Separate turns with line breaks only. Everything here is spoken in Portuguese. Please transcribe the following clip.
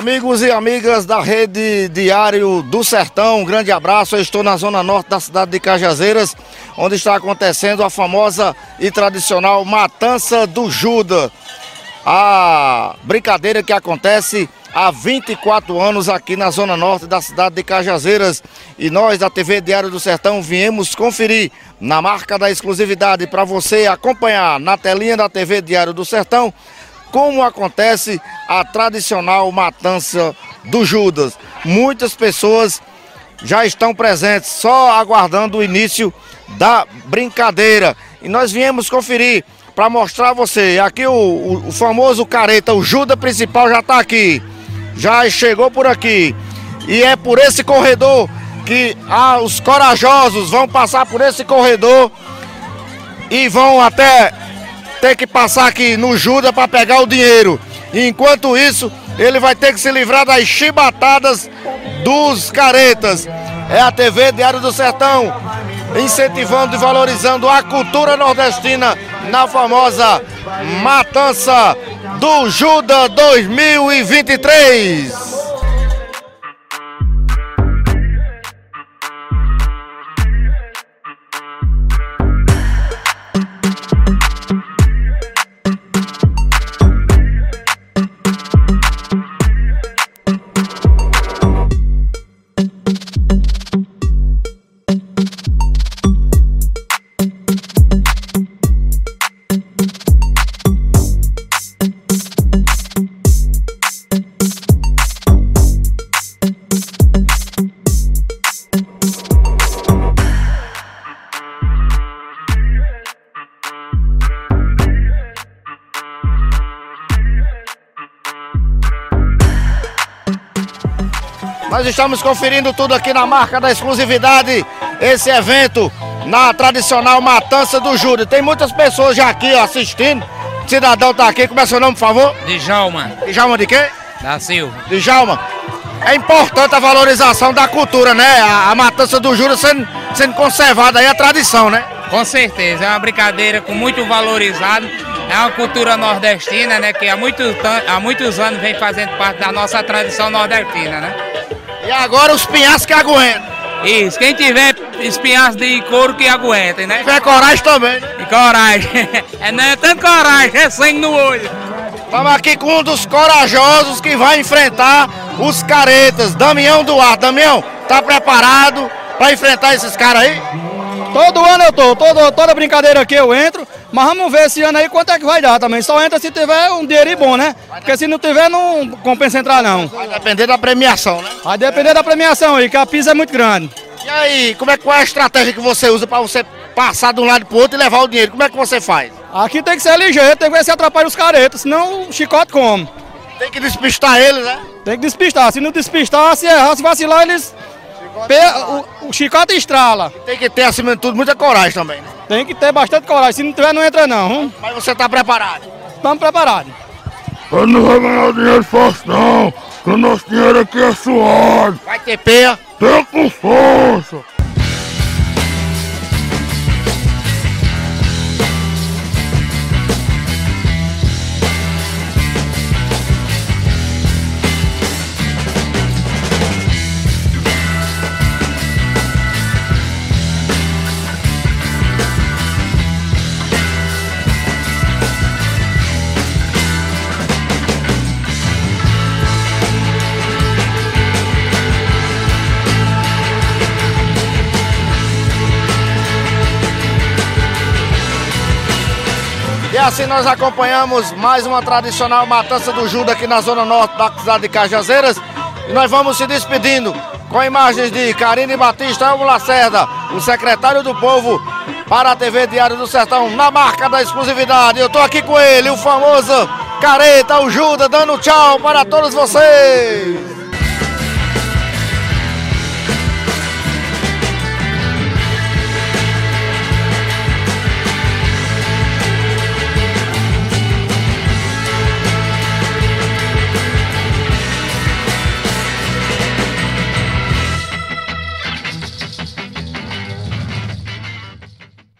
Amigos e amigas da rede Diário do Sertão, um grande abraço. Eu estou na zona norte da cidade de Cajazeiras, onde está acontecendo a famosa e tradicional Matança do Judas. A brincadeira que acontece há 24 anos aqui na zona norte da cidade de Cajazeiras. E nós da TV Diário do Sertão viemos conferir na marca da exclusividade para você acompanhar na telinha da TV Diário do Sertão como acontece a tradicional matança do Judas. Muitas pessoas já estão presentes, só aguardando o início da brincadeira. E nós viemos conferir para mostrar a você. Aqui o, o, o, famoso careta, o Judas principal já está aqui. Já chegou por aqui. E é por esse corredor que ah, os corajosos vão passar por esse corredor e vão até ter que passar aqui no Judas para pegar o dinheiro. E enquanto isso, ele vai ter que se livrar das chibatadas dos caretas. É a TV Diário do Sertão, incentivando e valorizando a cultura nordestina na famosa Matança do Judas 2023. Nós estamos conferindo tudo aqui na marca da exclusividade, esse evento na tradicional Matança do Júlio. Tem muitas pessoas já aqui ó, assistindo. Cidadão tá aqui, como é seu nome, por favor?
Djalma.
Djalma de quê?
Da Silva.
Djalma. É importante a valorização da cultura, né? A, a Matança do Júlio sendo, sendo conservada aí, a tradição, né?
Com certeza, é uma brincadeira com muito valorizado. É uma cultura nordestina, né? Que há muitos, há muitos anos vem fazendo parte da nossa tradição nordestina, né?
E agora os pinhaços que aguentam.
Isso, quem tiver espinhaços de couro que aguentem, né?
Tiver coragem também, né?
E coragem. É, não é tanto coragem, é sangue no olho.
Estamos aqui com um dos corajosos que vai enfrentar os caretas, Damião Duarte. Damião, tá preparado para enfrentar esses caras aí?
Todo ano eu tô, todo, toda brincadeira aqui eu entro, mas vamos ver esse ano aí quanto é que vai dar também. Só entra se tiver um dinheiro bom, né? Porque se não tiver, não compensa entrar não.
Vai depender da premiação, né?
Vai depender da premiação aí, que a pisa é muito grande.
E aí, como é, qual é a estratégia que você usa para você passar de um lado pro outro e levar o dinheiro? Como é que você faz?
Aqui tem que ser ligeiro, tem que ver se atrapalha os caretas, senão o chicote come.
Tem que despistar eles, né?
Tem que despistar, se não despistar, se errar, se vacilar, eles o, o chicote estrala.
Tem que ter, acima de tudo, muita coragem também, né?
Tem que ter bastante coragem. Se não tiver, não entra não. Hum?
Mas você está preparado?
Estamos preparados.
Eu não vou ganhar dinheiro fácil não, que o nosso dinheiro aqui é suado.
Vai ter peia?
Tem com força.
Assim nós acompanhamos mais uma tradicional matança do Judas aqui na zona norte da cidade de Cajazeiras. E nós vamos se despedindo com imagens de Karine Batista Elmo Lacerda, o secretário do povo para a TV Diário do Sertão, na marca da exclusividade. Eu estou aqui com ele, o famoso Careta, o Judas, dando tchau para todos vocês.